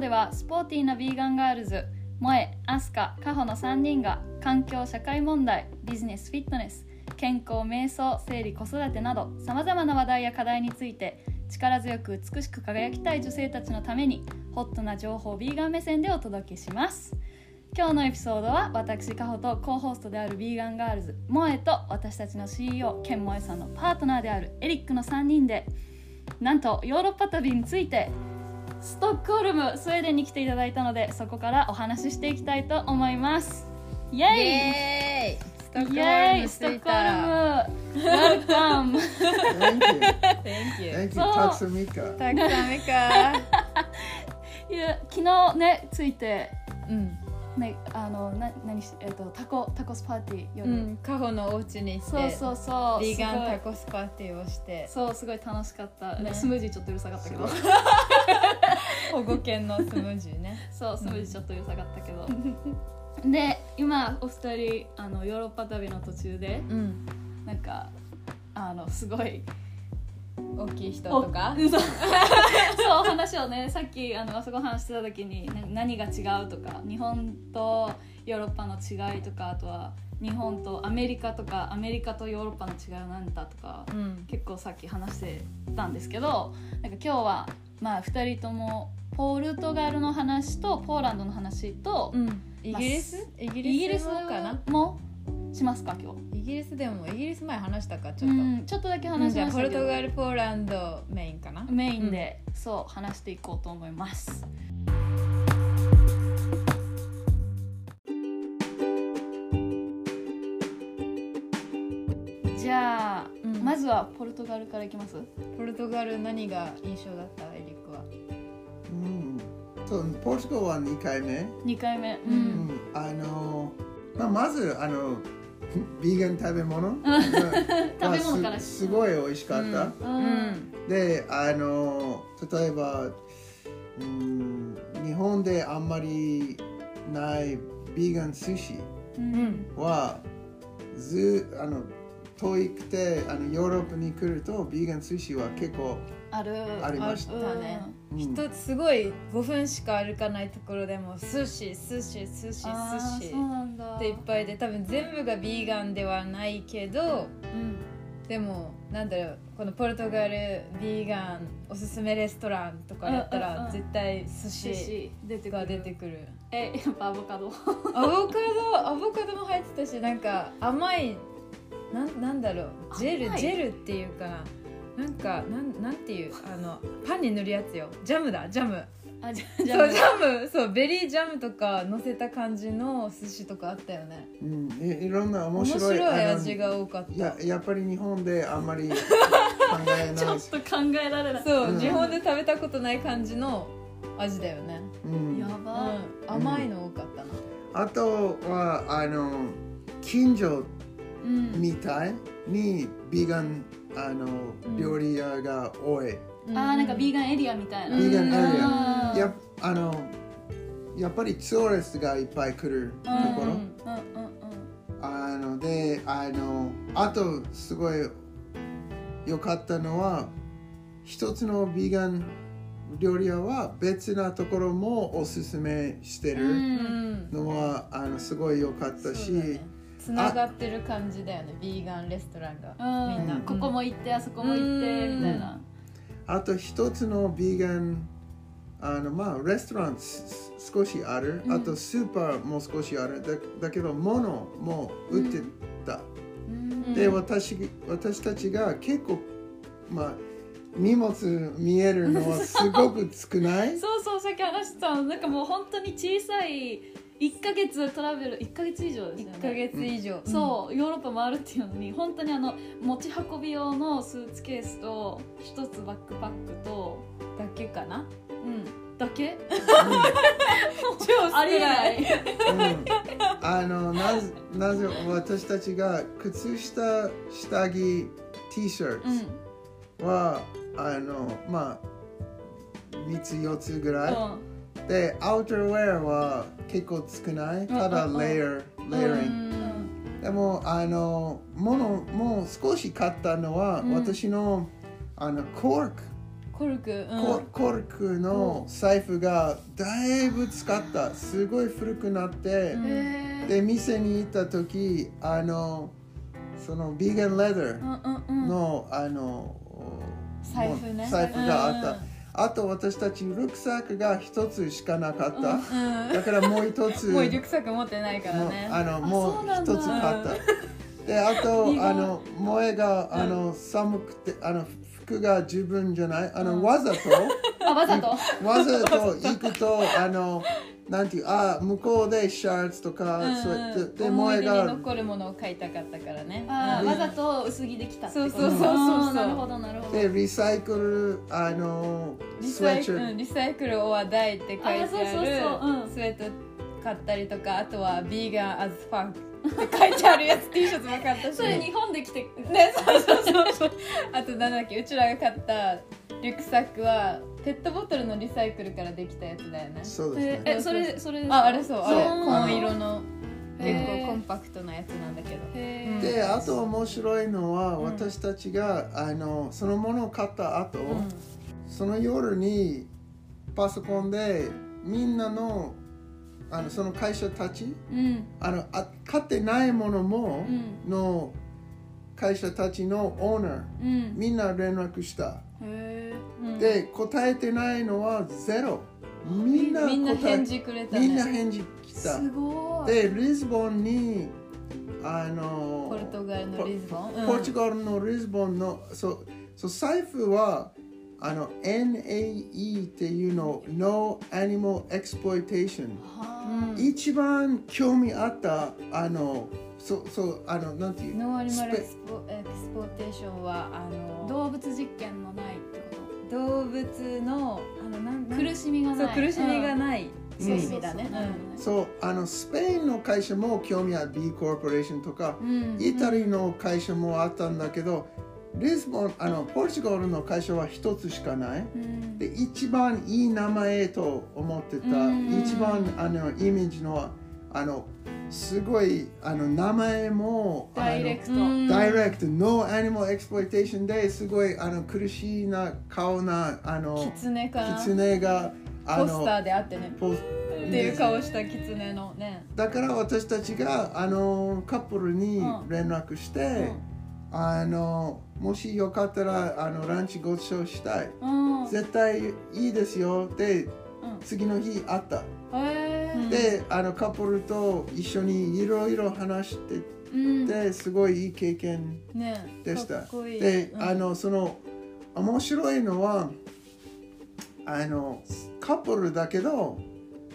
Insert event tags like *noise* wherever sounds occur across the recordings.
ではスポーティーなビーガンガールズモエ、アスカ、カホの3人が環境社会問題ビジネスフィットネス健康瞑想生理子育てなどさまざまな話題や課題について力強く美しく輝きたい女性たちのためにホットな情報ビーガン目線でお届けします。今日のエピソードは私カホと co-host であるビーガンガールズモエと私たちの CEO 兼モエさんのパートナーであるエリックの3人でなんとヨーロッパ旅についてストックホルムスウェーデンに来ていただいたのでそこからお話ししていきたいと思います。イエイ！イエーイ！ストックホルムストックたホルム Welcome Thank you. Thank you. Thank you, そう。Tatsamika. た。くさんめか *laughs* いや昨日ねついてうん、ねあのな何しえっ、とタコタコスパーティー夜、うん、カホのお家に行ってそうそうそう。ビーガンタコスパーティーをして。そうすごい楽しかった、ね。スムージーちょっとうるさかったけど。す *laughs* 保護犬のスムージーね。そうスムージーちょっとうるさかったけど、で今お二人あのヨーロッパ旅の途中でうん。なんかあのすごい大きい人とか？お *laughs* そうそう話をねさっきあのあそこ話してた時にな何が違うとか日本とヨーロッパの違いとかあとは日本とアメリカとかアメリカとヨーロッパの違いは何だとかうん。結構さっき話してたんですけどなんか今日はまあ2人ともポルトガルの話とポーランドの話と、うん。イギリス？イギイギリスリスもかな？も？しますか今日？イギリスでもイギリス前話したかちょっと、うん。ちょっとだけうん話しじゃあポルましたけど、トガルポーランドメインかなメインで、そう話していこうと思います。じゃあ、うん。まずはポルトガルからいきます？ポルトガル何が印象だったエリックは？うん。そうポルトガルは2回目、二回目。う。うん。うん。あのまあ、まずあのビーガン食べ物食べ物からすすごい美味しかった、であの例えば、うん、日本であんまりないビーガン寿司うん。はずあの遠くてあのヨーロッパに来るとビーガン寿司は結構、ありました。あ一つすごい5分しか歩かないところでも寿司寿司寿司寿司そうなんだ。っていっぱいで多分全部がビーガンではないけどうん。でもなんだろうこのポルトガルビーガンおすすめレストランとかやったら絶対寿寿司がる。出てくるえ、やっぱアボカド？アボカド？アボカドも入ってたしなんか甘いなんなんだろうジェルジェルっていうかななんかなんなんていうあのパンに塗るやつよ。ジャムだジャム。あ、じゃそうジじゃャム。そうベリージャムとか乗せた感じの寿司とかあったよね。うん、いいろんな面面白い白い味が多かった。ややっぱり日本であんまり考え *laughs* ちょっと考えられない。そう、うん。日本で食べたことない感じの味だよね、うん。やうん。ば。、甘いの多かったな、あとはあの近所うん。みたいにビーガンあのうん料理屋が多い、あーなんかビーガガンエリアみたいな。ビーガンエリア。やあのやっぱりツーリストがいっぱい来るところ、うんうんうんうん。あのであのあとすごい良かったのは一つのビーガン料理屋は別なところもおすすめしてうるうんのは、あのすごい良かったし、つながってる感じだよねビーガンレストランが、うん。みんな、ここも行ってあそこも行ってうん。みたいな。あと一つのビーガンあのまあレストランす少しある、うん。あとスーパーも少しある。だだけど物も売ってた、うん。で私私たちが結構まあ荷物見えるのはすごく少ない。*laughs* そうそうさっき話してたのなんかもう本当に小さい1ヶ月トラベル1ヶ月以上ですよね。1ヶ月以上、そうヨーロッパ回るっていうのに本当にあの持ち運び用のスーツケースと一つバックパックとうんだけかな？うん。だけ？超ありえない。うん。あのなぜなぜ私たちが靴下下着 T シャうん。ツは、あのまあ3つ4つぐらい、でアウトウェアは結構少ない。ただレイヤーレイヤリングうん。でもあのものもう少し買ったのは、うん。私のあのコークコルク、うん、ココルクの財布がだいぶ使った。すごい古くなって、で店に行った時あのそのビーガンレザーの、あの財布ね。財布があった、うんあと私たちリュックサックが一つしかなかった、うん。だからもう一つ。*laughs* もうリュックサック持ってないからね。あのあもう一つ買った。であと *laughs* あの萌えがあの寒くてあの服が自分じゃないあの、うんわざとあわざと？*laughs* わざと行くとあのなんていうあ向こうでシャツとか、うん。そうやってで思い出に萌えが残るものを買いたかったからね。うん。あーわざと薄着できたってこと。そうそうそうそうなるほどなるほど。でリサイクルあのリスウェット。サイクル、リサイクルオアダイって書いてあるスウェット買ったりとかあとはビーガンアズファンって書いてあるやつ T シャツも買ったし。それ日本で来てねそうそうそうそう。あとなんだっけうちらが買ったリュックサックはペットボトルのリサイクルからできたやつだよね。そうですね、ええそれそれですか？ああれそうあれ。紺色の結構コンパクトなやつなんだけど。であと面白いのは、ん私たちがあのそのものを買った後、うその夜にパソコンでみんなのあのその会社たちうん。あのあ買ってないものも、うん。の会社たちのオーナーうん。みんな連絡した。で答えてないのはゼロ。みんなみんな返事くれたね。みんな返事来ーた。すごい。でリスボンにあのポルトガルのリスボン、うん。ポルトガルのリスボンのそうそう財布はあの NAE っていうの No Animal Exploitation 一番興味あったあのそうそうあのなんていう？ no animal ex po exploitation はあの動物実験のないってこ動物のあのなんと苦しみがそうない苦しみがいない、うん。そういう意味だねそうあのスペインの会社も興味ある。B コーポレーションとか。うん。イタリの会社もあったんだけどリスボンあのポルトガルの会社は一つしかない。うん。で一番いい名前と思ってた、うん。一番あのイメージのあのすごいあの名前もダイレクト。ダイレクト。No Animal Exploitation ですごいあの苦しいな顔なあのキツネか。なキツネがあポスターであってね。ポっていう顔したキツネのね。だから私たちがあのカップルにうん。連絡して、あのもしよかったらあのランチご馳走したい。うん。絶対いいですよってうん。次の日会った、であのカップルと一緒にいろいろ話してうん。てすごいいい経験ねでした。かっこいい。で、うん。あのその面白いのはあのカップルだけど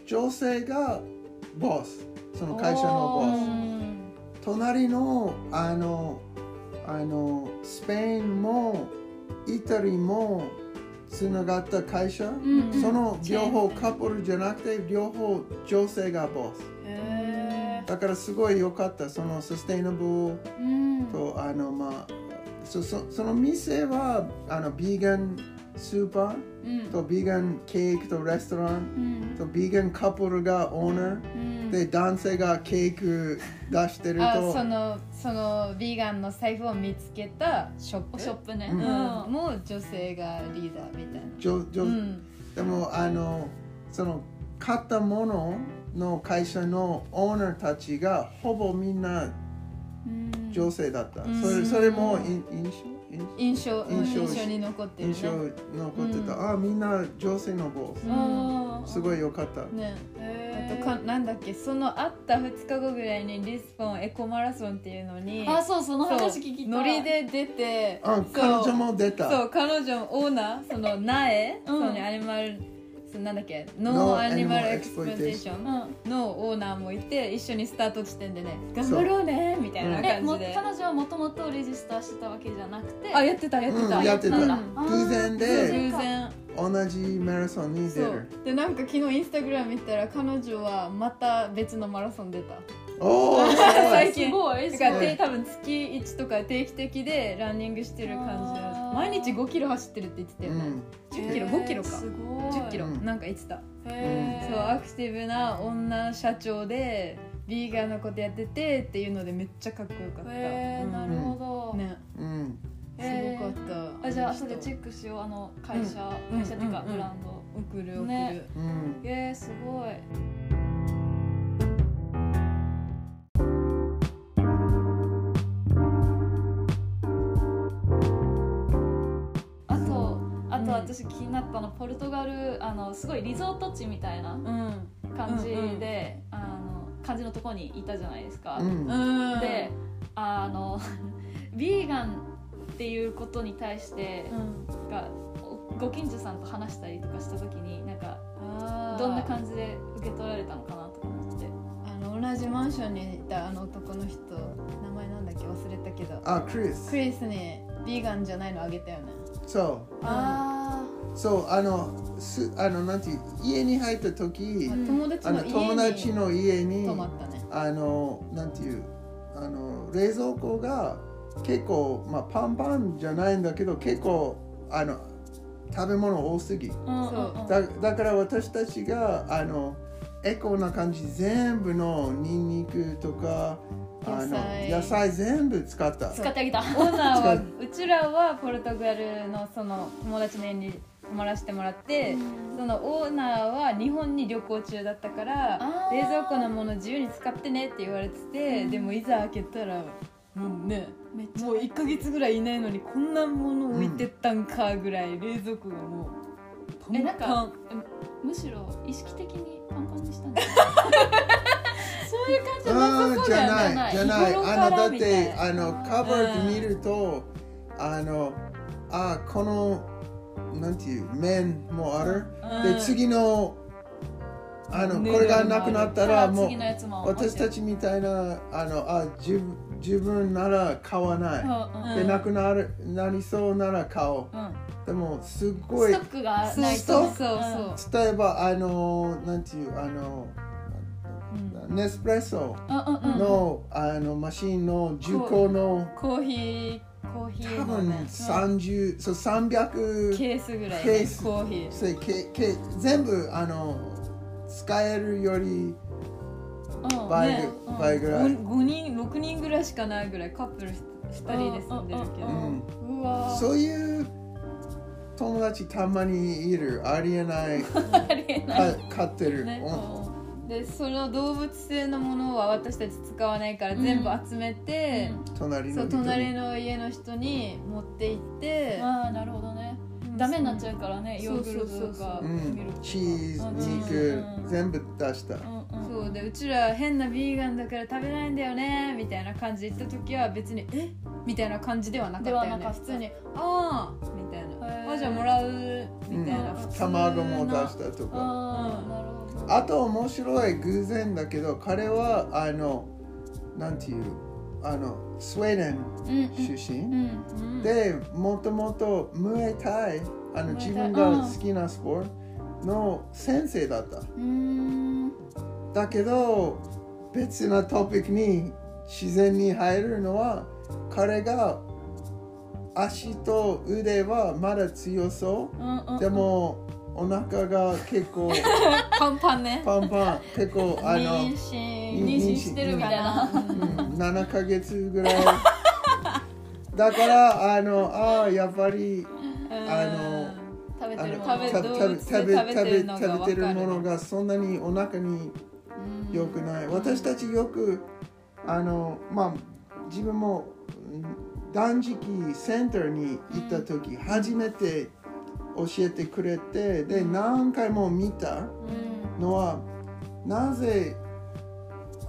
女性がボス。その会社のボうスん隣のあのあのスペインもイタリもつながった会社、うんうん。その両方カップルじゃなくて両方女性がボス。へだからすごい良かったそのサステイナブルーうん。とあのまあそそその店はあのビーガンスーパうんーとビーガンケーキとレストランうん。とビーガンカップルがオーナーうん。で男性がケーク出してるあとそのそのビーガンの財布を見つけたショップ。ショップね。うん。うん。もう女性がリーダーみたいな。じょじょうん。でもあのその買ったものの会社のオーナーたちがほぼみんなうん。女性だった、うん。それそれもい印印象？うん印象印象に残ってるね。象印象残ってた、あみんな女性のボスうん。すごい良かった、ね。あとかなんだっけその会った2日後ぐらいにリスボンエコマラソンっていうのにあそうその話聞きたい。ノリで出てあ彼女も出た。そう彼女もオーナーその苗、うん。そのアニマルなんだっけ？No No アニマルエクスプロテーショうん。ンのオーナーもいて一緒にスタート地点でね。頑張ろうねみたいな感じで、彼女はもともとレジスターしてたわけじゃなくて？あやってたやってた、うん。やってた。偶然で偶然。同じマラソンにそ出る。う。でなんか昨日インスタグラム見たら彼女はまた別のマラソン出た。おお *laughs* すごい。最近すごい。だから多分月1とか定期的でランニングしてる感じ毎日5キロ走ってるって言ってたよね、10キロ5キロか。すごい。10キロ、うん。なんか言ってた。そうアクティブな女社長でビーガンのことやっててっていうのでめっちゃかっこよかった、へーうん。なるほど、ね。うん、すごかった。あじゃあ後でチェックしようあの会社、うん。会社っていうかうん。うんうんブランド、送る送る、ね。うん。えー、すごい私気になったのポルトガルあのすごいリゾート地みたいなうん。感じで、うんうん。あの感じのところにいたじゃないですか、うん。うん。であの *laughs* ビーガンっていうことに対してうん。がご近所さんと話したりとかした時になんかあー。どんな感じで受け取られたのかなとか思って。あの同じマンションにいたあの男の人名前なんだっけ忘れたけど。あクリス。クリスにビーガンじゃないのあげたよね。そう。あそうあのすあのなんていう家に入った時、うん。友達あの友達にの家に泊まったね。あのなんていうあの冷蔵庫が結構、まあ、パンパンじゃないんだけど結構あの食べ物多すぎ。だだから私たちがあのエコな感じ全部のニンニクとかあの野菜。全部使った。使ってあげた。オーナーは使うちらはポルトガルのその友達の家に泊まらせてもらって、そのオーナーは日本に旅行中だったから冷蔵庫のもの自由に使ってねって言われてて、うん。でもいざ開けたらもうねめっちゃ。もう1ヶ月ぐらいいないのにこんなもの置いてったんかぐらい冷蔵庫がもうパえなんかンパンむしろ意識的にパンパンにしたんだ *laughs* そういう感じじゃなさそうだよねじゃない。あのだってあのカバーで見ると、あのあこのなんていう麺もある、うん。で次のあのねこれがなくなったらもう私たちみたいなあのあ自分自分なら買わない、でなくなるなりそうなら買おう。うん。でもすっごいストックがないと。そう例えばあのなんていうあのうん。ネスプレッソの,、あのマシンの重厚のコーヒーコーヒー多分のね30、そう300ケースぐらい、ケース。コーヒー。そうけけ全部あの使えるよりうん倍,、ねうん。倍ぐらい、5, 人6人ぐらいしかないぐらいカップル2人で住んでるけど、うん。うわー。そういう友達たまにいる。ありえない。*laughs* ありえない。か飼ってる、ね。うんでその動物性のものは私たち使わないから全部集めて、そう隣の人に。隣の家の人に持って行って、ああなるほどね。うん。ダメになっちゃうからねヨそう。ーグルトとかうミルクとかん、チーズうん。肉、チーズ全部出した、うんうん。そうでうちら変なビーガンだから食べないんだよねみたいな感じで言った時は別にえ？みたいな感じではなかったよね。ではなかった。普通にああみたいへー。なあじゃあもらう。みたいな、うん。普通の卵も出したとか。ああなるほどあと面白い偶然だけど彼はあのなんていうあのスウェーデンうん出身、うんうん。でもともとムエタイあの自分が好きなスポーツの先生だった。うーん。だけど別なトピックに自然に入るのは彼が足と腕はまだ強そうでもお腹が結構 *laughs* パンパンね。パンパン結構あの妊娠妊娠してるみたいな。うんうん7ヶ月ぐらい。*laughs* だからあのああやっぱりあの食べてる食べてるものがそんなにお腹に良くない。私たちよくあのまあ自分もうん断食センターに行った時、初めて教えてくれてで何回も見たうん。のはなぜ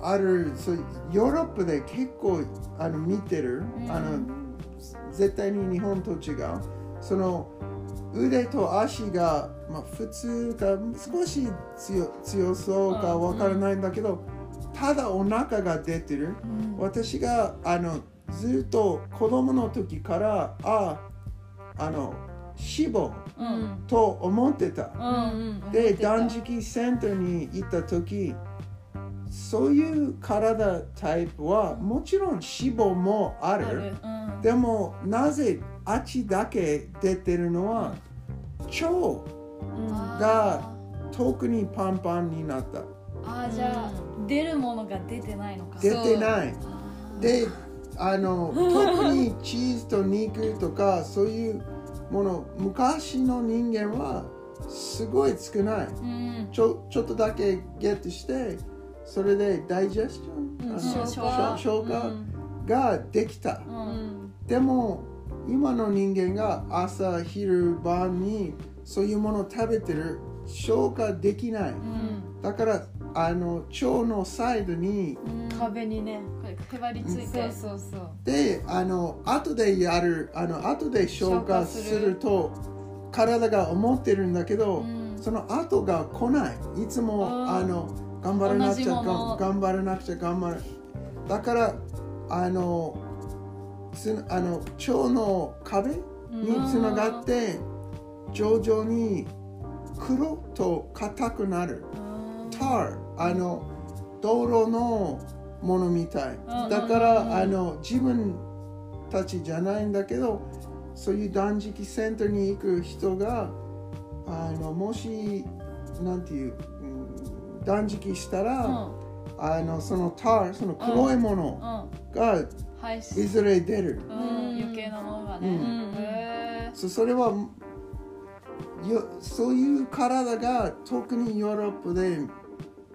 あるそうヨーロッパで結構あの見てる、うん。あの絶対に日本と違う。その腕と足が、まあ、普通か少し強強そうかわからないんだけど、ただお腹が出てる、私があのずっと子供の時からああの脂肪うん。と思ってた。うんで断食センターに行った時そういう体タイプはもちろん脂肪もある。ある。うん。でもなぜ足だけ出てるのは腸うん。が特にパンパンになった。あーじゃあ出るものが出てないのか。出てない。であの *laughs* 特にチーズと肉とかそういうもの昔の人間はすごい少ない。うん。ちょちょっとだけゲットしてそれでダイジェスチョン、あの消消化消化ができた、ううん。んでも今の人間が朝昼晩にそういうものを食べてる消化できない、うん。だからあの腸のサイドにうん。壁にねりついそて。うそうそうであの後でやるあの後で消化するると体が思ってるんだけど、うん。その後が来ない。いつもあの頑張らなくちゃ頑張らなくちゃ頑張る。だからあのつあの腸の壁につながって徐々に黒と硬くなる。tar あの道路のものみたい。うんだかうん。らあの自分たちじゃないんだけどそういう断食センターに行く人があのもしなんていう、うん断食したら、うん。あのその tar その黒いものうん。がはいいずれ出る、うん。余計なものがね、うん。へそそれはよそういう体が特にヨーロッパでー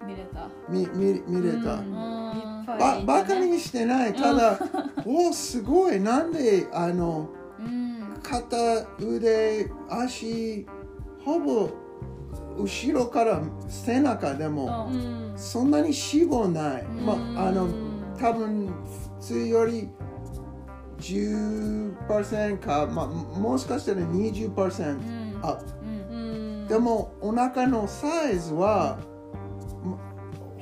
見れた。見見見れた。うんばバカにしてない。ただ、おすごい。なんであのうん。肩腕足ほぼ後ろから背中でも、うん。うんそんなに脂肪ない、まあの多分普通より10%か、まあ、もしかしたら20%うんアップうん。うん。でもお腹のサイズはま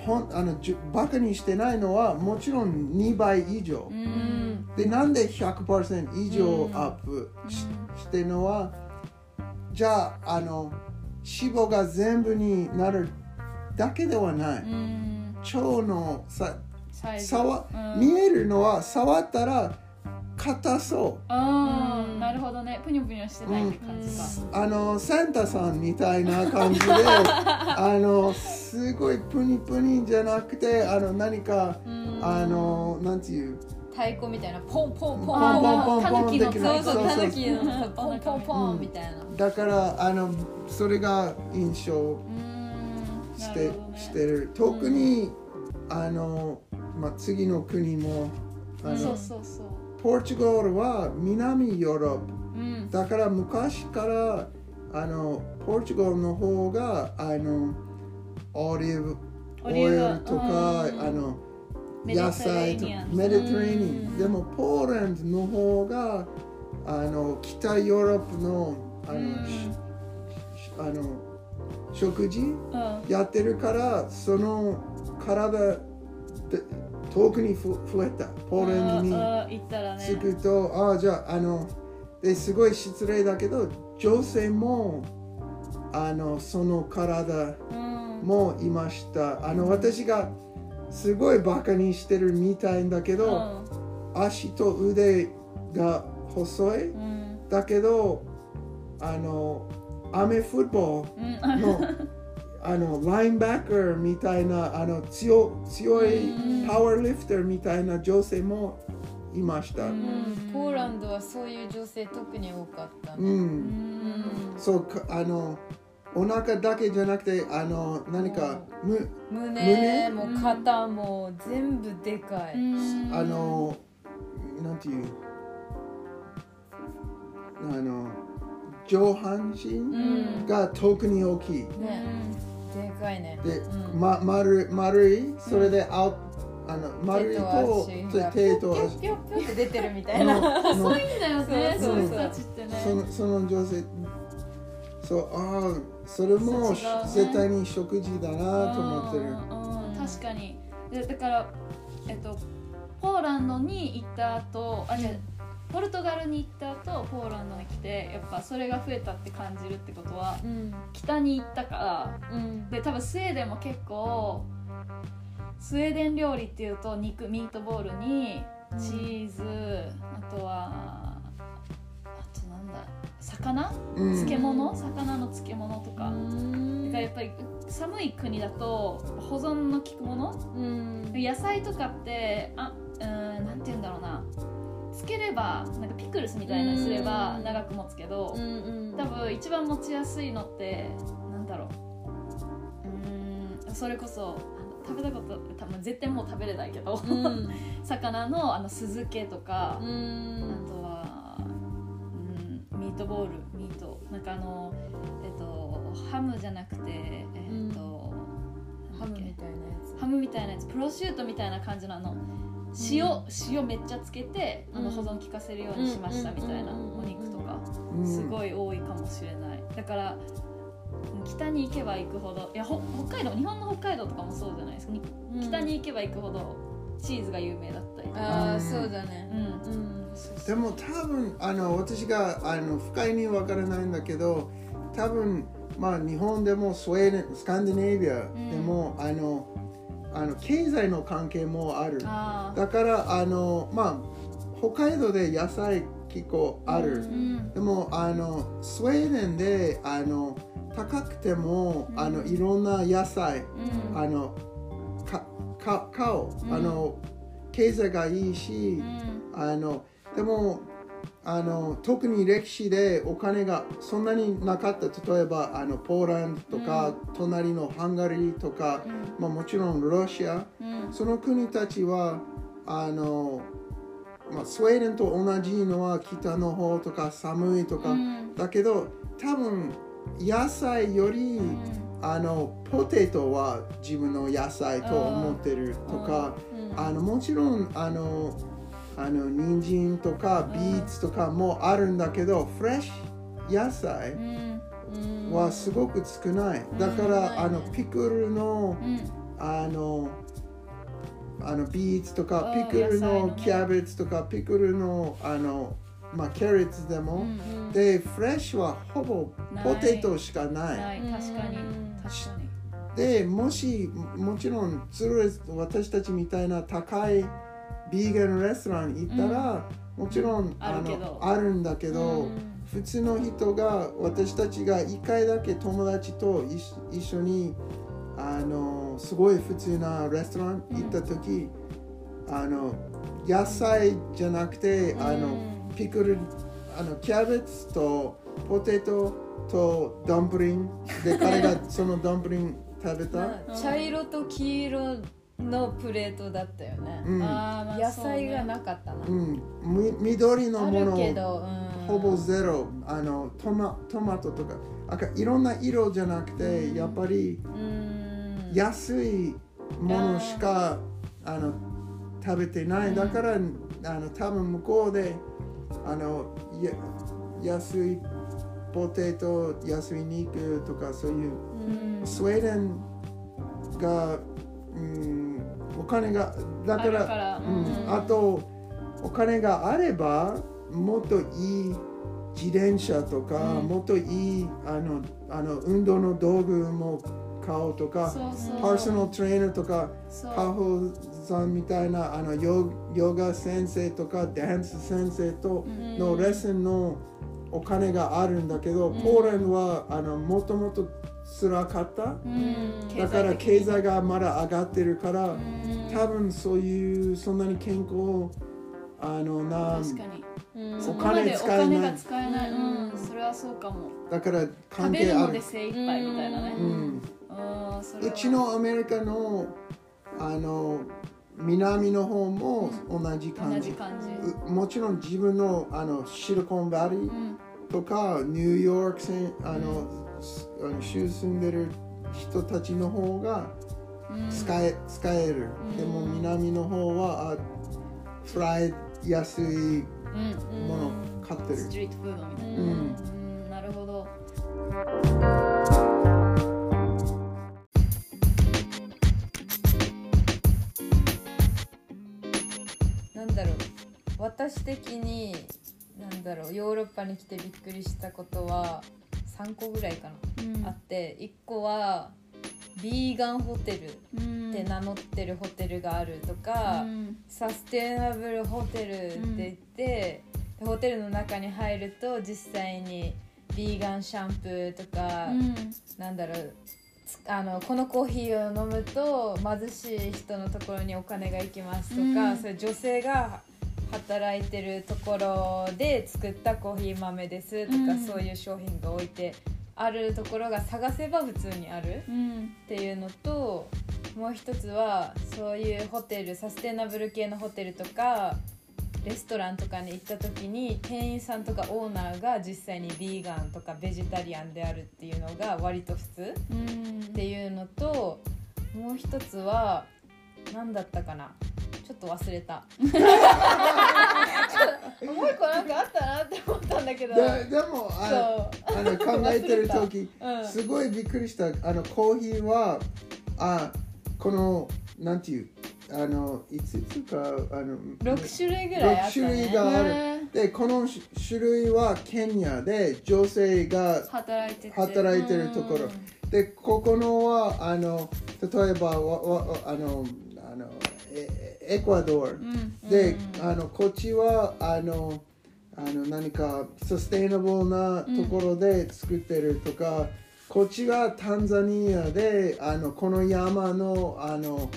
ほんあのじゅバカにしてないのはもちろん2倍以上。う、うん。んでなんで100%以上うん。アップし,、うんしてるのはじゃああの脂肪が全部になるだけではない、うん。腸のさ触うん。見えるのは触ったら硬そああ、うん。なるほどね。ぷにょぷにょしてないって感じか、うあのサンタさんみたいな感じで *laughs* あのすごいプニプニじゃなくてあの何かうん。あのなんていう？太鼓みたいなポンポンポン。ポンあポンポンポンタヌキのできるそうそうそうそう。タヌキのさポンポンポンみたいな。だからあのそれが印象うん。して,、ね。してる。特に、あの、まあ、次の国もあのそうそうそうポルチガルは南ヨーロッパうん。だから昔からあのポルチガルの方があのオリーブオイルとかうん。あの野菜とメディテレーニンでもポーランドの方があの北ヨーロッパのあの,あの食事うん。やってるからその体で遠くにふ増えたポーランドに。あー行ったらねつくと、ああ、じゃあ、あの、ですごい失礼だけど、女性も、あの、その体うんもいました。あの、私がすごいバカにしてるみたいんだけど、足と腕が細い。うんうんだけど、あの、アメフットボうんールの、あの、ラインバッカーみたいな、あの、強強いうん。パワーリフターみたいな女性もいました。うん。うんポーランドはそういう女性特に多かったう、ね。うん。ん。そうかあのお腹だけじゃなくてあの何かむ胸も胸肩も全部でかういん。あのなんていう？あの上半身うん。が特に大きい、ねでかいね。で、うん。ま、丸丸い？それでああの丸いと手と足。ピョピョッピョッって出てるみたいな。ののいいんだよね。そそう。そうういう人たちってね。そのその女性。そうああそれも絶対に食事だなと思ってる。確かに。でだからえっとポーランドに行った後あじゃポルトガルに行った後ポーランドに来てやっぱそれが増えたって感じるってことはうん。北に行ったからうん。で多分スウェーデンも結構スウェーデン料理っていうと肉ミートボールにチーズ、あとはあとなんだ魚？うん。漬物？魚の漬物とか、うん。だからやっぱり寒い国だと保存の効くもの？うん。野菜とかってあうーんなんて言うんだろうなつければなんかピクルスみたいなのにすればうん。長く持つけど、うんうん。多分一番持ちやすいのってなんだろう。うーんそれこそ食べたこと多分絶対もう食べれないけど、うん。*laughs* 魚のあの酢漬けとか、うあんとは、うん、ミートボールミートなんかあのえっとハムじゃなくてえっと、ハムみたいなやハムみたいなやつプロシュートみたいな感じのあの塩、塩めっちゃつけてあのうん。保存効かせるようにしましたみたいなうんお肉とか。うん。すごい多いかもしれない。だから北に行けば行くほどいやほ北海道日本の北海道とかもそうじゃないですか。北に行けば行くほどチーズが有名だったりとか。あそうだね。うん。うん。でも多分あの私があの不快にわからないんだけど多分まあ日本でもスウェーデンスカンディネービアでも、あのあの経済の関係もある。あだからあのまあ北海道で野菜結構ある、ーうん。でもあのスウェーデンであの高くても、うん。あのいろんな野菜うん。あのかか買おう、うん。あの経済がいいし、うん。あのでもあの特に歴史でお金がそんなになかった。例えばあのポーランドとか、隣のハンガリーとか、まあ、もちろんロシア。うん。その国たちはあの、まあ、スウェーデンと同じのは北の方とか寒いとか、うん。だけど多分野菜より、あのポテトは自分の野菜と思ってるとか。あのもちろんあのあの人参とかビーツとかもあるんだけど、フレッシュ野菜うん。はすごく少ない。だから、うん。あのピクルのうん。あのあのビーツとかピクルのキャベツとかピクルのあのまあキャベツでも、うんでフレッシュはほぼポテトしかない。ない。確かに。確かに。でもしもちろんツルス私たちみたいな高いビーガンレストラン行ったら、もちろんあのあるんだけど、普通の人が私たちが1回だけ友達と一緒一緒にあのすごい普通なレストラン行った時、あの野菜じゃなくて、あのピクルあのキャベツとポテトとダンプリン。で彼がそのダンプリン食べた、*laughs* 茶色と黄色のプレートだったよね。うん。あ野菜がなかったな。うん、み緑のあものるけどうん。ほぼゼロ。あのトマトマトとか。赤いろんな色じゃなくて、うん。やっぱりうん。安いものしかあの食べてない、だからあの多分向こうであのや安いポテト安い肉とかそういううん。スウェーデンが、うん、お金がだからからうん。うん。あとお金があればもっといい自転車とか、うん。もっといいあのあの運動の道具も買おうとかパーソナルトレーナーとかカホさんみたいなあのヨヨガ先生とかダンス先生とうん。のレッスンのお金があるんだけど、うん。ポーランドはあのもともと辛かった、うん。だから経済がまだ上がってるから、うん。多分そういうそんなに健康あのな確かに。うん。そこまでお使えない。金が使えないそれはそうかも。だから食関べるので係ある、精一杯みたいなね。うん、うちのアメリカのあの南の方も同じ感じ、もちろん自分のあのシリコンバリーうん。とかニューヨークあの州住んでる人たちの方がうん。使え,、使える、うん。でも南の方はあフライ安いうんもの買ってる、ストリートフードみたいなうん。うんなるほど。なんだろう。私的になんだろう。ヨーロッパに来てびっくりしたことは3個ぐらいかな、あって1個はビーガンホテルうん。って名乗ってるホテルがあるとか、うん。サステナブルホテルって言って、でホテルの中に入ると実際にビーガンシャンプーとか、うん。なんだろうつあのこのコーヒーを飲むと貧しい人のところにお金が行きますとか、うん。それ女性が働いてるところで作ったコーヒー豆ですとか、うん。そういう商品が置いてあるところが探せば普通にあるうん。っていうのともう一つはそういうホテルサステナブル系のホテルとかレストランとかに行った時に店員さんとかオーナーが実際にビーガンとかベジタリアンであるっていうのが割と普通うん。っていうのともう一つは何だったかな？ちょっと忘れた。もう一個なんかあったなって思ったんだけど。ででもあそあの考えてる時う、うん、すごいびっくりした。あのコーヒーはあこのなんていうあの5つかあの6種類ぐらいあった、ね、6種類がある。へでこのし種類はケニアで女性がー働いてて。働いてるところ。でここのはあの例えばわわあのあのエエクアドルうん。で、うん。あのこっちはあのあの何かサステイナブルなところで作ってるとか、こっちがタンザニアであのこの山のあの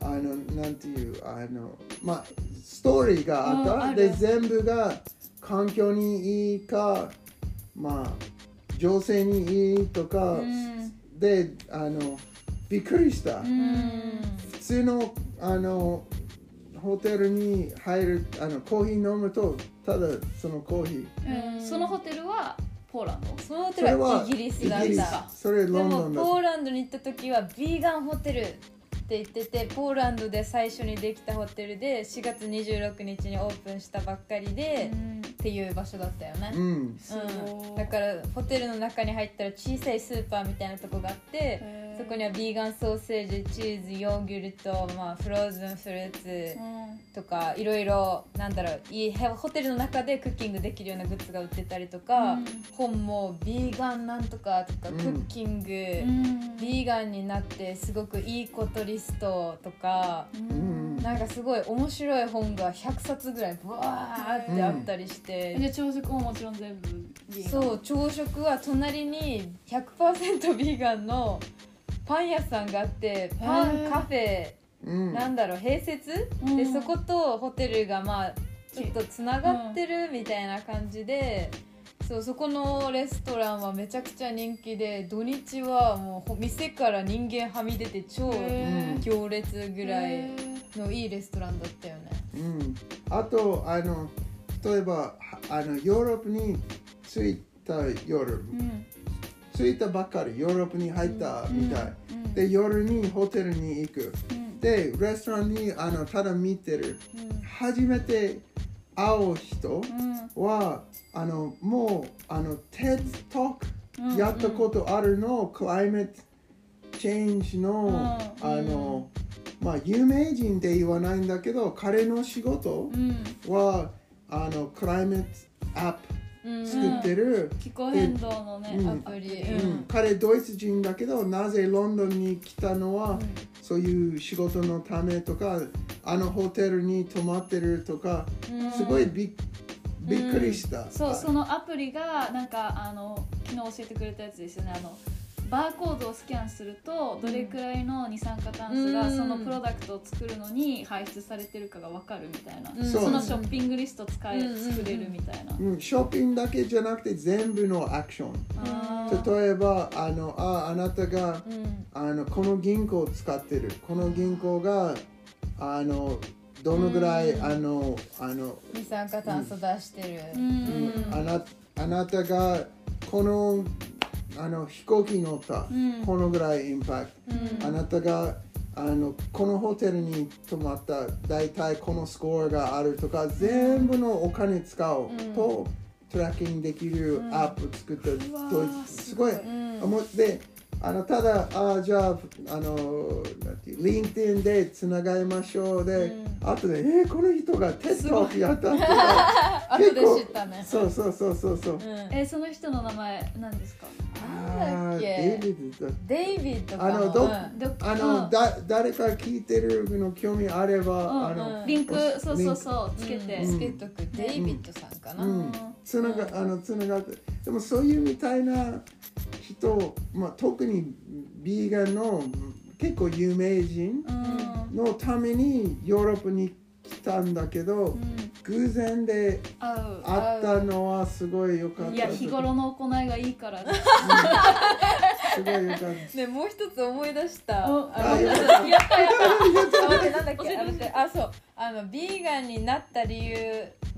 あのなんていうあのまあストーリーがあった、で全部が環境にいいかまあ女性にいいとか、うん。であのびっくりした。うん。普通のあのホテルに入るあのコーヒー飲むとただそのコーヒー。えーそのホテルはポーランド。そのホテルはイギリスだった。それでロンドンだもポーランドに行った時はビーガンホテルって言っててポーランドで最初にできたホテルで4月26日にオープンしたばっかりで、っていう場所だったよね、うん。うん、だからホテルの中に入ったら小さいスーパーみたいなとこがあってそこにはビーガンソーセージチーズヨーグルト、まあ、フローズンフルーツとかいろいろなんだろういいホテルの中でクッキングできるようなグッズが売ってたりとか、うん。本もビーガンなんとかとか、うん。クッキング、うん。ビーガンになってすごくいいことリストとかうん。なんかすごい面白い本が100冊ぐらいブワーってあったりして、で朝食ももちろん全部ビーガン？そう朝食は隣に100%ビーガンのパン屋さんがあってパンカフェうん。なんだろう併設、うん。でそことホテルがまあちょっとつながってるみたいな感じで、そうそこのレストランはめちゃくちゃ人気で土日はもうほ店から人間はみ出て超行列ぐらへいのいいレストランだったよね。うん。あとあの例えばはあのヨーロッパに着いた夜うん着いたばっかりヨーロッパに入ったみたい、うんで夜にホテルに行く。うん。でレストランにあのただ見てる。初めて会う人うん。はあのもうあの TED トうんークやったことあるの、クライメットチェンジの、うん。あのまあ有名人で言わないんだけど彼の仕事うん。はあのクライメットアッうんプ作ってる、気候変動のねうん。アプリ。彼ドイツ人だけどなぜロンドンに来たのは、そういう仕事のためとかあのホテルに泊まってるとかうん。すごいびっびっくりした、そうそのアプリがなんかあの昨日教えてくれたやつですよね。あのバーコードをスキャンするとどれくらいの二酸化炭素がうん。そのプロダクトを作るのに排出されてるかが分かるみたいな、うん。そのショッピングリスト使え、うん。作れるみたいな、うん、ショッピングだけじゃなくて全部のアクション。例えばあのああなたがうん。あのこの銀行を使ってる。この銀行があのどのぐらい、うん。あのあの、二酸化炭素出してる。うん。あなあなたがこのあの飛行機乗った、うん。このぐらいインパクうん。ト、あなたがあのこのホテルに泊まった大体このスコアがあるとか全部のお金使うと、トラッキングできるアップ作った、うわドイーツすごい、うん。思ってあのただあじゃああのなんていう LinkedIn でつながりましょうで、う後でえー、この人がテストやったとか *laughs* 後で知ったね。そうそうそうそうそう、うん。えーその人の名前何ですか？なんだっけ？デイビッドだデイビッド。あのどうん。どあの、だ誰か聞いてるの興味あれば、うんあの、うんリンクおそうそうそうつけて、うん。つけとく。デイビッドさんかな。うん。つながあのつながって。でもそういうみたいな人、まあ、特にビーガンの結構有名人うん。のためにヨーロッパに来たんだけど、うん。偶然で会ったのはすごい良かったいや日頃の行いがいいからですすごい良かった。*laughs* ねもう一つ思い出した。おあやっやった。やった。あ待ってなんだっ教えてけあ待って。あそう。あのビーガンになった理由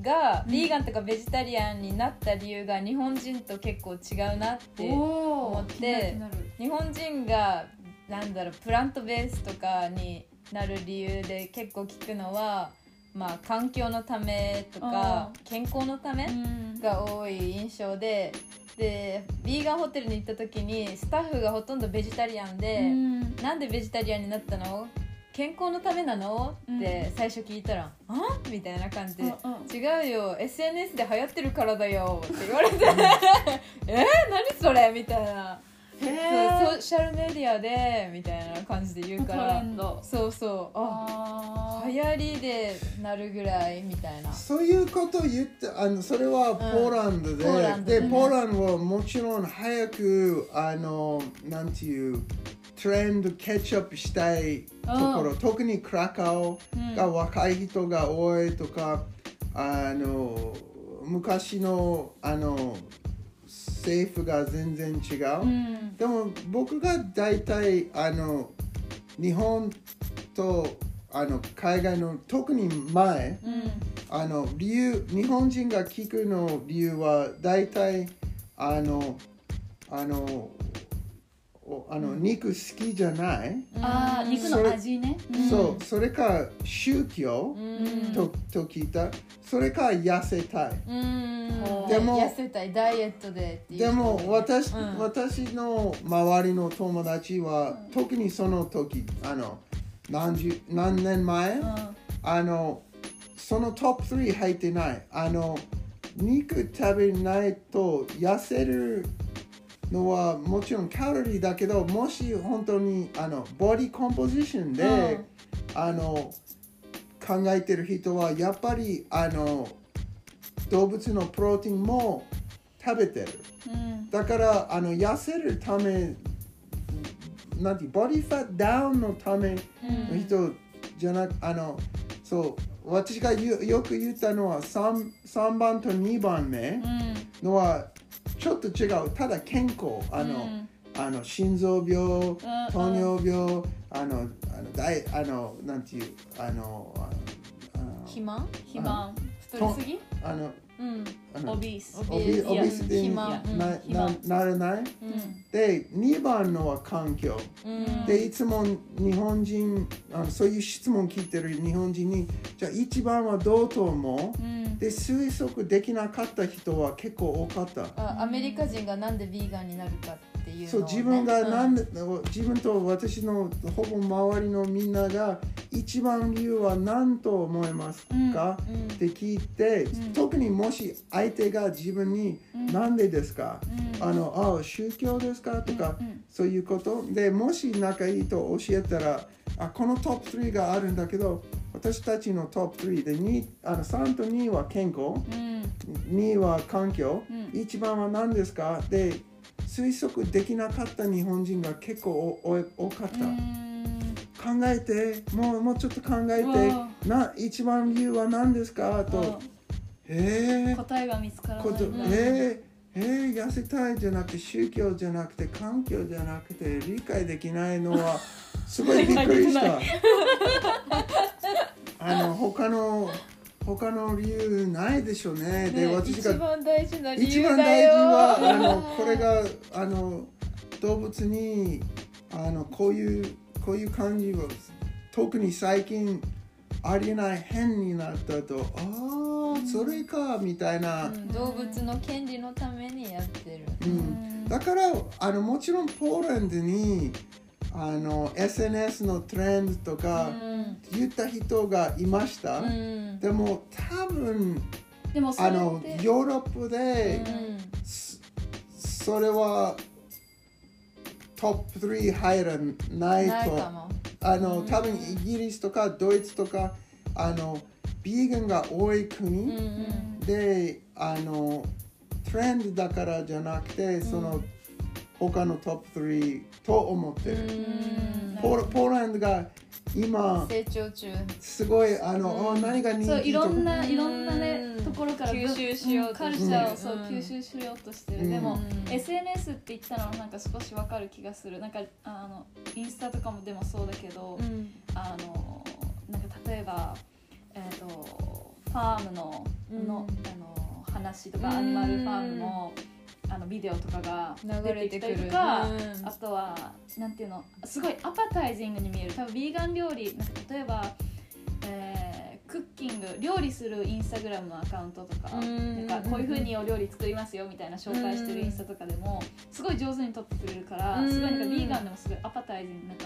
が、うん。ビーガンとかベジタリアンになった理由が日本人と結構違うなって思思って日本人がなんだろうプラントベースとかになる理由で結構聞くのはまあ環境のためとか健康のためうん。が多い印象ででビーガンホテルに行った時にスタッフがほとんどベジタリアンで、うん。なんでベジタリアンになったの？健康のためなの？うん。って最初聞いたら「あ？みたいな感じで。うんうん。違うよ。SNS で流行ってるからだよって言われて。*laughs* え？ー、何それ？みたいなソーシャルメディアでみたいな感じで言うからそうそう。ああ流行りでなるぐらいみたいな。そういうことを言ってあのそれはポーランドで、ポーランドでね。でポーランドはもちろん早くあのなんていうトレンドキャッチアップしたいところ、特にクラカオが若い人が多いとか、あの昔のあの政府が全然違う、うん。でも僕が大体あの日本とあの海外の特に前うん。あの理由日本人が聞くの理由は大体あのあのおあの肉好きじゃない、あー肉の味ね。うん。そうそれか宗教うん。とと聞いた？それか痩せたい。うん。でも痩せたい。ダイエットでっていう。でも人私,、うん。私の周りの友達は、特にその時あの何十何年前、あのそのトップ3入ってない。あの肉食べないと痩せるのはもちろんカロリーだけどもし本当にあのボディコンポジションで、あの考えてる人はやっぱりあの動物のプロテインも食べてる。うん。だからあの痩せるためなんてボディファットダウンのための人じゃなく、あのそう私がよよく言ったのは 3, 3番と2番目うん。のはちょっと違う。ただ健康。あの、うん。あの心臓病糖ん尿病あのあの大あのなんていうあの肥満？肥満？太りすぎ？あのうん。あのオビースオビオビスにな肥な満。ならない？うん。で2番のは環境。うん。でいつも日本人あのそういう質問聞いてる日本人にじゃあ1番はどうと思う？うん。で推測できなかった人は結構多かった。あアメリカ人がなんでビーガンになるか。っていうね。そう自分がなんで、で、自分と私のほぼ周りのみんなが一番理由は何と思いますか、うんうんって聞いて、うん。特にもし相手が自分にうんなんでですか、うん。あのあ宗教ですかとか、うんそういうこと？でもし仲いいと教えたらあこのトップ3があるんだけど私たちのトップ3で2あの3と2は健康？うん。2は環境、うん。1番は何ですか？で推測できなかった日本人が結構おお多かった、考えてもうもうちょっと考えてな一番理由は何ですか？とえ。ー、答えが見つからない。え。ー、えー、痩せたいじゃなくて宗教じゃなくて環境じゃなくて理解できないのは *laughs* すごいびっくりした。理あの他の他の理由ないでしょうね。でね私が一番大事な理一由だよ。番大事は *laughs* あのこれがあの動物にあのこういうこういう感じを特に最近ありえない変になったとああそれかみたいな、うん。動物の権利のためにやってる。うん。だからあのもちろんポーランドにあの SNS のトレンドとかうん。言った人がいました、うん。でも多分でもあのヨーロッパで、うん。そそれはトップ3入らないとあの多分イギリスとかドイツとかあのビーガンが多い国、であのトレンドだからじゃなくてその、他のトップ3と思ってる、うん。ポーポーランドが今成長中。すごいあの、あ何が人気そういろんなうんいろんなねところから吸収しようとカルチしてる。ャーをそううん吸収しようとしてる、うん。でも、うん SNS って言ったのはなんか少しわかる気がする。なんかあのインスタとかもでもそうだけど、うん。あのなんか例えばえっ、とファームのうん。の、あの話とか、うんアニマルファームのあのビデオとかが出てきたりとか、あとはなんていうのすごいアパタイジングに見える。多分ビーガン料理なんか例えば、えークッキング料理するインスタグラムのアカウントとか,、うん。なんかこういうふうにお料理作りますよみたいな紹介してるインスタとかでもすごい上手に撮ってくれるから、うん。すごいなんかビーガンでもすごいアパタイジングなんか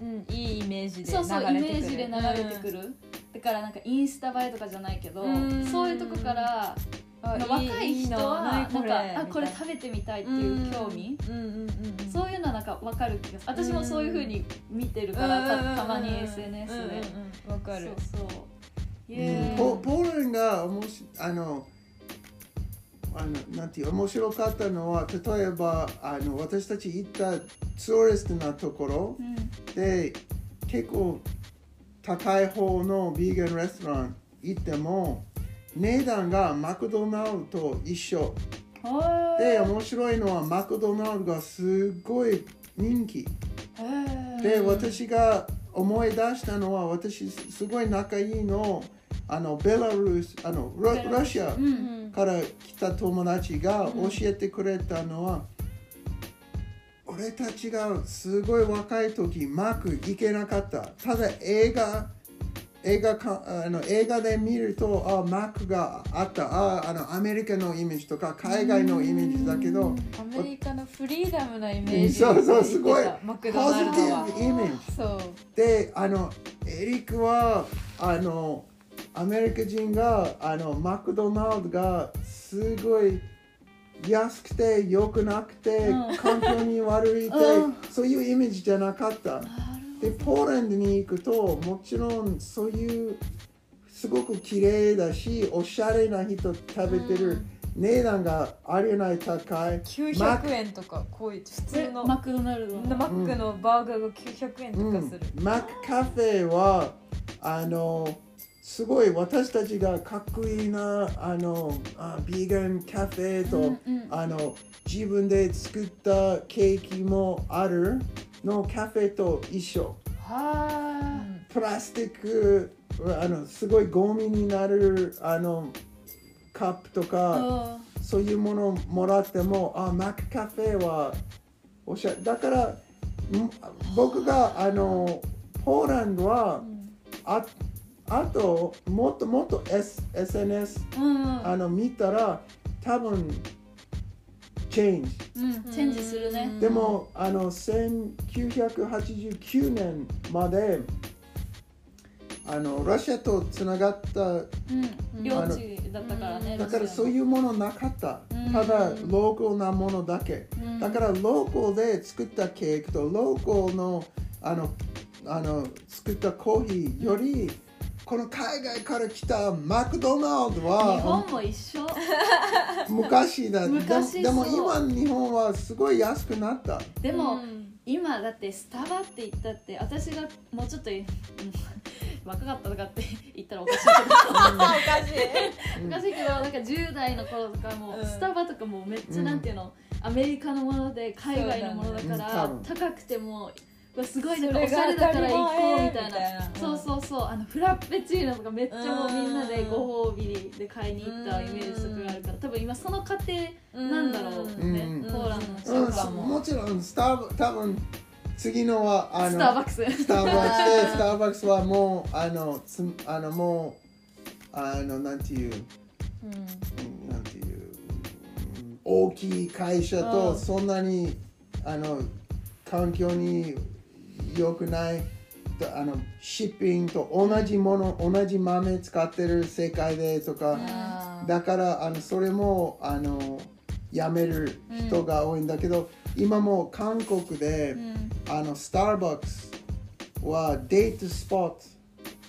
うん。いいイメージでそうそうイメ流れてくる。ージで流れてくる、だからなんかインスタ映えとかじゃないけど、うん。そういうとこからあ若い人はなんかあこれ食べてみたいっていう興味、うんうんうんうん。そういうのはなんか分かる気がする。私もそういうふうに見てるから、たたまに SNS で、うんうんうん。わかる。そうそう。ポポーランドがおもしあのあのなんていう面白かったのは例えばあの私たち行ったツーリストなところうん。で結構高い方のビーガンレストラン行っても値段がマクドナルドと一緒。はで面白いのはマクドナルドがすごい人気。で私が思い出したのは私すごい仲いいのあのベラルーシあのロシアうんから来た友達が教えてくれたのは、俺たちがすごい若い時マック行けなかった。ただ映画映画かあの映画で見るとあマックがあった。ああのアメリカのイメージとか海外のイメージだけどアメリカのフリーダムなイメージ。そうそうすごい。マクポジドナルドは。ティブイメージ。そう。であのエリックはあのアメリカ人があのマクドナルドがすごい安くて良くなくて、うん。環境に悪いって、うん。そういうイメージじゃなかった。でポーランドに行くともちろんそういうすごく綺麗だしおしゃれな人食べてる、うん。値段がありえない高い。マッ900円とかこういう普通のマクドナルドの。マックのバーガーが900円とかする、うん、マックカフェはあのすごい私たちがかっこいいなあのあビーガンカフェと、うんうん。あの自分で作ったケーキもあるのカフェと一緒。はプラスチックあのすごいゴミになるあのカップとか、あそういうものをもらってもあマックカフェはおしゃだからん僕があのポーランドはああともっともっと、S、SNS うんうん。あの見たら多分チェンジうん。チェンジするね。でもあの1989年まであのロシアとつながったうん領地だったからねだからそういうものなかった。うん。ただローカルなものだけ。うん。だからローカルで作ったケーキとローカルのあのあの作ったコーヒーよりこの海外から来たマクドナルド日は本も一緒。*laughs* 昔だ。昔でも今日本はすごい安くなった。でも、うん。今だってスタバって言ったって私がもうちょっと、うん *laughs* *laughs* 若かったとかって言ったらおかしいけど。おかしい。おかしいけどなんか10代の頃とかも、うん。スタバとかもめっちゃうんなんていうの、アメリカのもので海外のものだから高くてもうわすごいなおしゃれだから行こうみたいな。そうそうそうあのフラペチーノとかめっちゃもうみんなでうん。ご褒美で買いに行ったイメージとかがあるから多分今その過程なんだろううんね、うん。ポーランドのう人も、もちろんスターバ多分次のはあのスターバックス。スターバックスでスターバックスはもうあのつあのもうあのなんていううん。なんていううん大きい会社うん。とそんなにあの環境に良くないとあのシッピングと同じもの同じ豆使ってる世界でとか、だからあのそれもあのやめる人が多いんだけど、今もう韓国で、うん。あのスターバックスはデートスポット。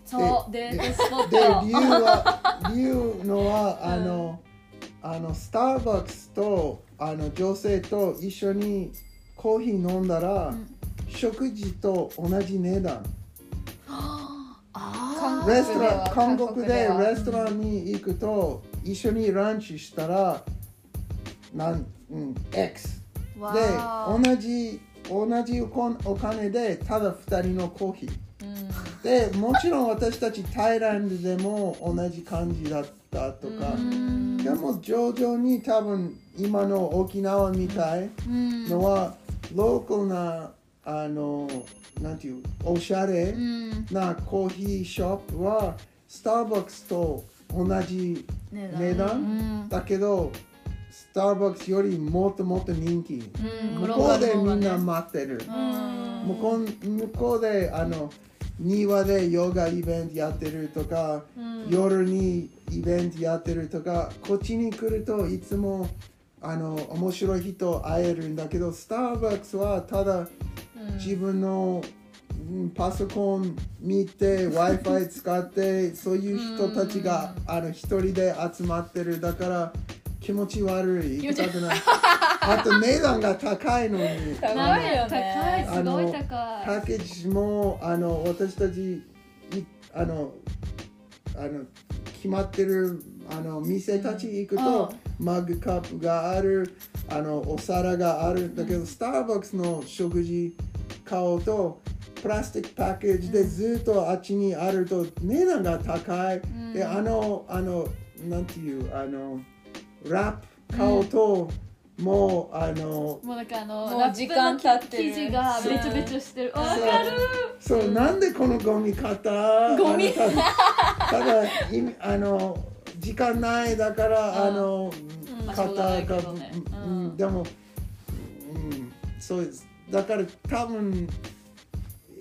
そうデートスポッでト理由は *laughs* 理由のはあの、あのスターバックスとあの女性と一緒にコーヒー飲んだら、ん食事と同じ値段。あレストラン韓韓国でレストランに行くと一緒にランチしたらなん、うん、X わでー同じ同じお金お金でただ2人のコーヒー。うん。でもちろん私たちタイランドでも同じ感じだったとか。うん。でも徐々に多分今の沖縄みたいうん。のはローカルなあのなんていうおしゃれうん。なコーヒーショップはスターバックスと同じ値値段うん。だけどスターバックスよりもっともっと人気。うん。向こうでみんな待ってる。うん。向こう向こうであの庭でヨガイベントやってるとか、夜にイベントやってるとかこっちに来るといつもあの面白い人会えるんだけどスターバックスはただ自分の、うんパソコン見て w i f i 使ってそういう人たちがあの一人で集まってる。だから気持ち悪い。行きたくない。あと値段が高いのに。高いよか高いねすごい高い。パッケージもあの私たちいあのあの決まってるあの店たち行くと、マグカップがあるあのお皿がある。んだけど、スターバックスの食事買おうとプラスチックパッケージでずっとあっちにあると値段が高い、であのあのなんていうあのラップ買おうと、もうあのもうなんかあのもう時間の経ってる。生地がべちょべちょしてる。わかそう。るそう、なんでこのゴミ買った？ゴミ。あのたただいあの時間ないだから、あのまあ買ったか、うん、でも、うん、そうですだから多分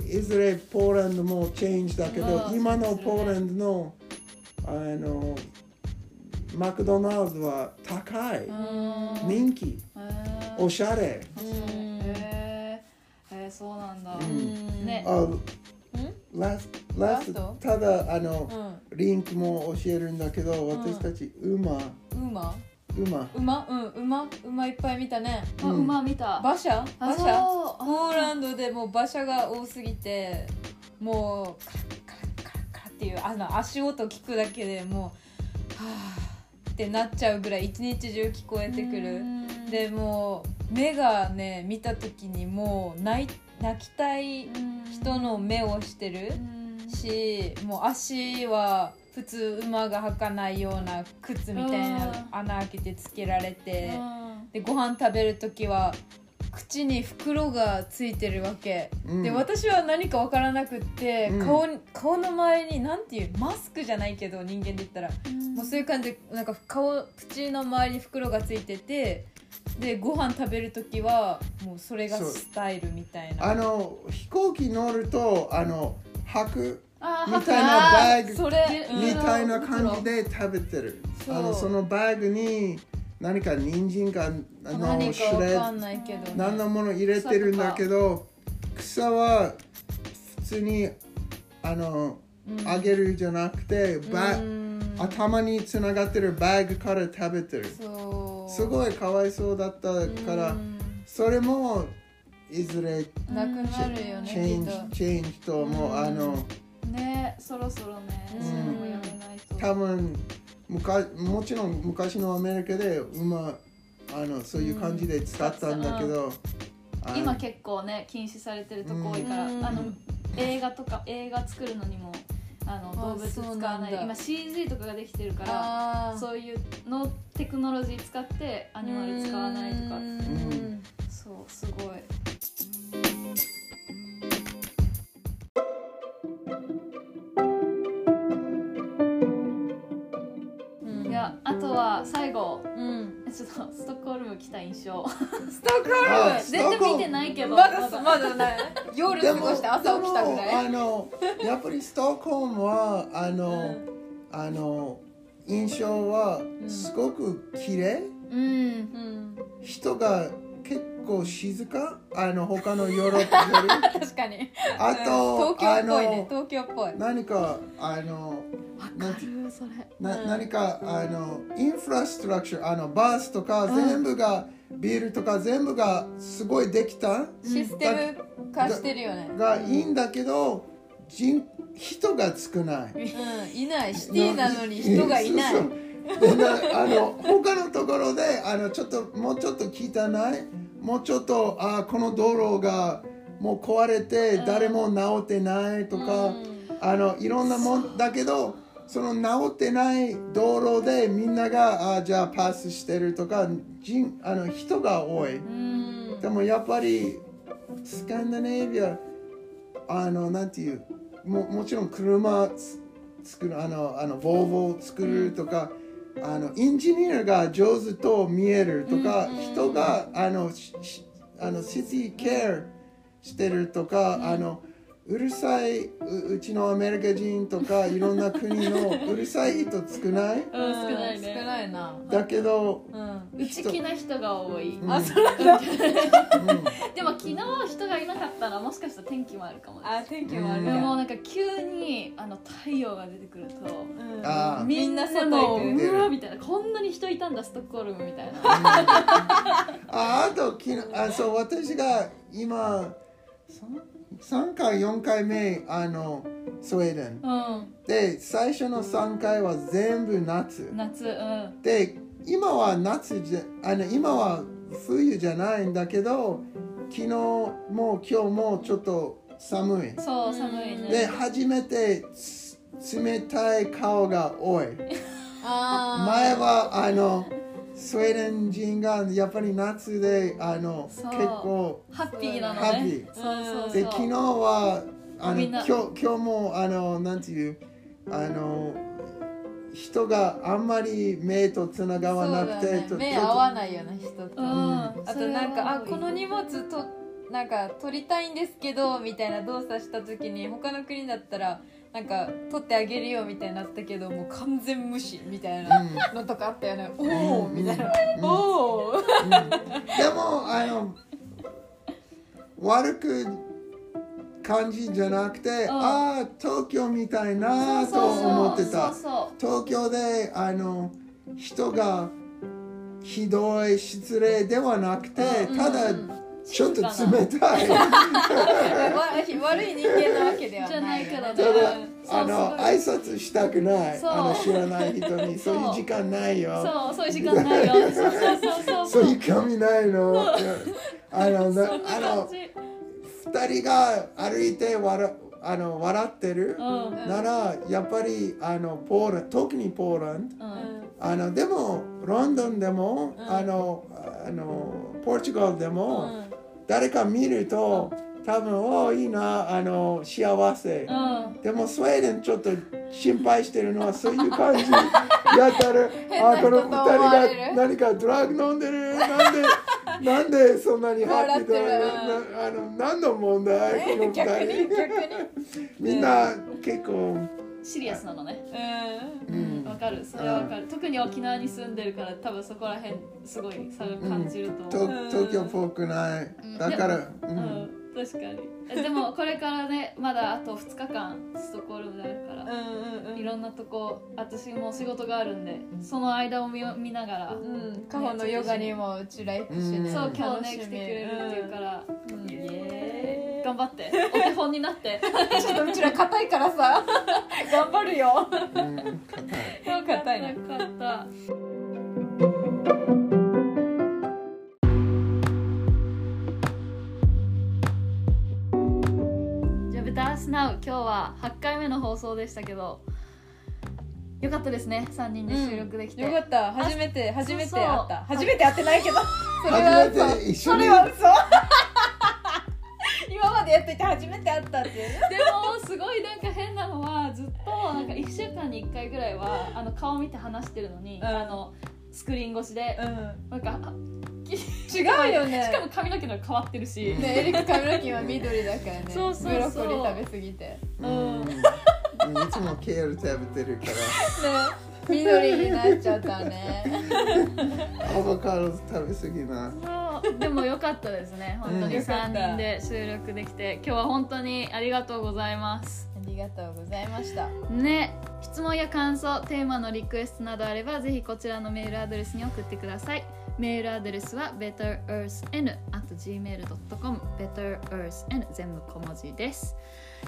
いずれポーランドもチェンジだけど、うん今のポーランドのあのマクドナルドは高い、うん。人気。おしゃれ、へー。へーそうなんだ。うん。ね。あラスラスラスト？ただあの、うリンクも教えるんだけど、私たち馬ん馬馬。馬？うん馬？馬いっぱい見たね。あ馬見た。馬車？あ馬車？そう。ポーランドでもう馬車が多すぎてもうカラッカラッカラッカラッっていうあの足音聞くだけでもうはあってなっちゃうぐらい一日中聞こえてくる。うん。でもう目がね見た時にもう泣い泣きたい人の目をしてるうん。しもう足は普通馬が履かないような靴みたいな穴開けてつけられてでご飯食べる時は口に袋がついてるわけ、うん。で私は何か分からなくって、うん。顔に顔の周りになんていうマスクじゃないけど人間で言ったら、うん。もうそういう感じでなんか顔口の周りに袋がついててでご飯食べる時はもうそれがスタイルみたいな。あの飛行機乗るとあの吐くあみたいなバッグみたいな感じで食べてる。あのそのバッグに何か人参かあのシュレッ何のもの入れてるんだけど草は普通にあの、うん。あげるじゃなくてバうん。頭につながってるバッグから食べてる。すごいかわいそうだったからうん。それもいずれなくなるよねチェンジチェンジともううん。あのねそろそろねうん。それもやめないと。多分むかもちろん昔のアメリカで馬あのそういう感じで使ったんだけど、今結構ね禁止されてるとこ多いから、うん。あの映画とか映画作るのにもあの動物使そうわない今 CG とかができてるからそういうのテクノロジー使ってアニマル使わないとか。うん。そうすごいは最後うん。ちょっとストックホルム来た印象。ストックホルム？全然見てないけどまだまだ。ね夜過ごして朝起きたぐらい。あのやっぱりストックホルムはあの、あの印象はすごく綺麗、うん。うん。人が結構静か？あの他のヨーロッパより？*laughs* 確かに。あと、東京っぽいね。東京っぽい。何かあのなんてるそれ。なうん。何かあのインフラストラクチャーあのバスとか全部が、ビルとか全部がすごいできた？システム化してるよね。がいいんだけど人人が少ない。うんいない。シティなのに人がいないあの他のところであのちょっともうちょっと汚いもうちょっとあこの道路がもう壊れて誰も直ってないとか、あのいろんなもんだけどその直ってない道路でみんながあじゃあパスしてるとか人あの人が多い。うん。でもやっぱりスカンダネービアあのなんていうももちろん車つ作るあのあのボーボー作るとか、あのエンジニアが上手と見えるとか、人があのあのシティケアしてるとか、あのうるさいううちのアメリカ人とか *laughs* いろんな国のうるさい人少ない？うん少ないね。少ないな。だけど、うん。内気な人が多い、うん。あそうなんだ。でも昨日人がいなかったらもしかしたら天気もあるかも。あ天気もあるでもかなんか急にあの太陽が出てくるとうん。みんな外も行くううわみたいなこんなに人いたんだストックホルムみたいな。ああと昨日あそう私が今 3, 回4回目あのスウェーデン。うん。で最初の3回は全部夏。夏うん。で今は夏じゃあの今は冬じゃないんだけど昨日も今日もちょっと寒い。そう寒いね。で初めてつ冷たい顔が多い。*laughs* 前はあのスウェーデン人がやっぱり夏であの結構ハッピーなのハッピねー。そうそうそうで昨日はあの今日今日もあのなんていうあの人があんまり目とつながわなくて、ね。と目合わないような人と。うん。あとなんかあこの荷物となんか取りたいんですけどみたいな動作した時に他の国だったらなんか取ってあげるよみたいになったけどもう完全無視みたいなのとかあったよね、おおみたいな、うん。おおでもあの悪く感じじゃなくて、ああ東京みたいなと思ってた。東京であの人がひどい失礼ではなくて、うんただうんちょっと冷たい。*laughs* わ悪い人間なわけではないじゃないけどねただあの挨拶したくない。あの知らない人にそういう時間ないよ。*laughs* そうそういう時間ないよ。そういう髪ないの。あのあの二人が歩いて笑あの笑ってるうん。ならやっぱりあのポーラン特にポーラン。ドうん。あのでもロンドンでも、うん。あのあのポルトガルでも、うん誰か見ると、多分おおいいなあの幸せ、うん。でもスウェーデンちょっと心配してるのはそういう感じ。やったら *laughs* あこの二人が何かドラッグ飲んでる？なんで *laughs* なんでそんなにハッピーだなあの何の問題？*laughs* この二人。みんな結構、シリアスなのね。ううん。んわかる。それはわかる。特に沖縄に住んでるから多分そこら辺すごい差が感じると思う、と東京っぽくない。うん。だから、ううん。ん確かに。えでもこれからねまだあと2日間ストックホルムであるから、うんうんうん。いろんなとこ私も仕事があるんでその間を見見ながら、うん、カホのヨガにもうちら行くしね、うんそう今日ね来てくれるっていうから、うん。イエーイ頑張ってお手本になって。*laughs* ちょっとうちら硬いからさ。*laughs* 頑張るよ。うん硬い。硬いねよかった。じゃあベタースナウ今日は8回目の放送でしたけどよかったですね。3人で収録できて、よかった。初めて初めてそう会った。初めて会ってないけど。それは初めて一緒そにれは嘘やっていて初めて会ったっていうでもすごいなんか変なのはずっとなんか1週間に1回ぐらいはあの顔見て話してるのに、うん。あのスクリーン越しで、うなんかあ違うよね。しかも髪の毛の変わってるし、んねエリック髪の毛は緑だからね。そうそうそう。ブロッコリー食べ過ぎて。ねうん。いつもケール食べてるか緑になっちゃったね。らアボカド食べ過ぎな。そうでも良かったですね。本当にうん3人で収録できて今日は本当にありがとうございます。ありがとうございました。ね質問や感想テーマのリクエストなどあればぜひこちらのメールアドレスに送ってください。メールアドレスは betterearthn.gmail.com betterearthn 全部小文字です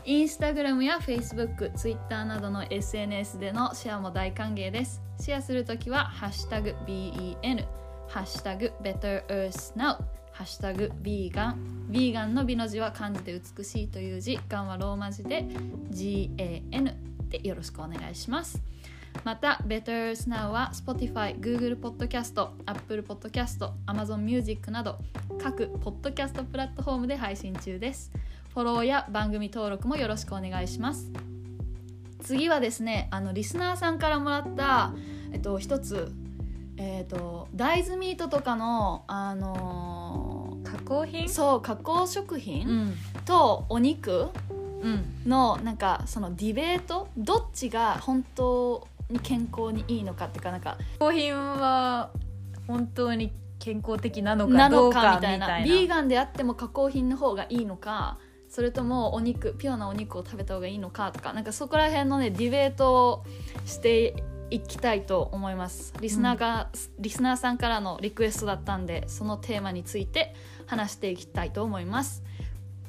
インスタグラムや Facebook、Twitter などの SNS でのシェアも大歓迎です。シェアするときはハッシュタグ BEN ハッシュタグ betterearthnow ハッシュタグビーガンビーガンの美の字は漢字で美しいという字ガンはローマ字で GAN でよろしくお願いします。また Better Earth Now は Spotify、Google Podcast、Apple Podcast、Amazon Music など各ポッドキャストプラットフォームで配信中です。フォローや番組登録もよろしくお願いします。次はですねあのリスナーさんからもらったえっと一つえっと大豆ミートとかのあの加工品？そう加工食う品ん。とお肉うん。のなんかそのディベート？どっちが本当に健康にいいのかっていうかなんか加工品は本当に健康的なのかどうかかみたいな。ビーガンであっても加工品の方がいいのかそれともお肉ピュアなお肉を食べた方がいいのかとかなんかそこら辺のねディベートをしていきたいと思います。リスナーが、リスナーさんからのリクエストだったんでそのテーマについて話していきたいと思います。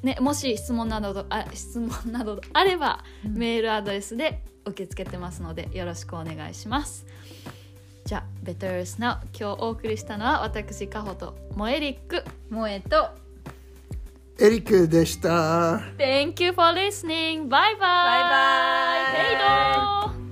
ね、もし質問などあ質問などあれば、うん。メールアドレスで受け付けてますのでよろしくお願いします。じゃあ Better Now 今日お送りしたのは私カホとモエリック。萌えと Eric you for listening. Bye bye. Bye bye. ヘイドー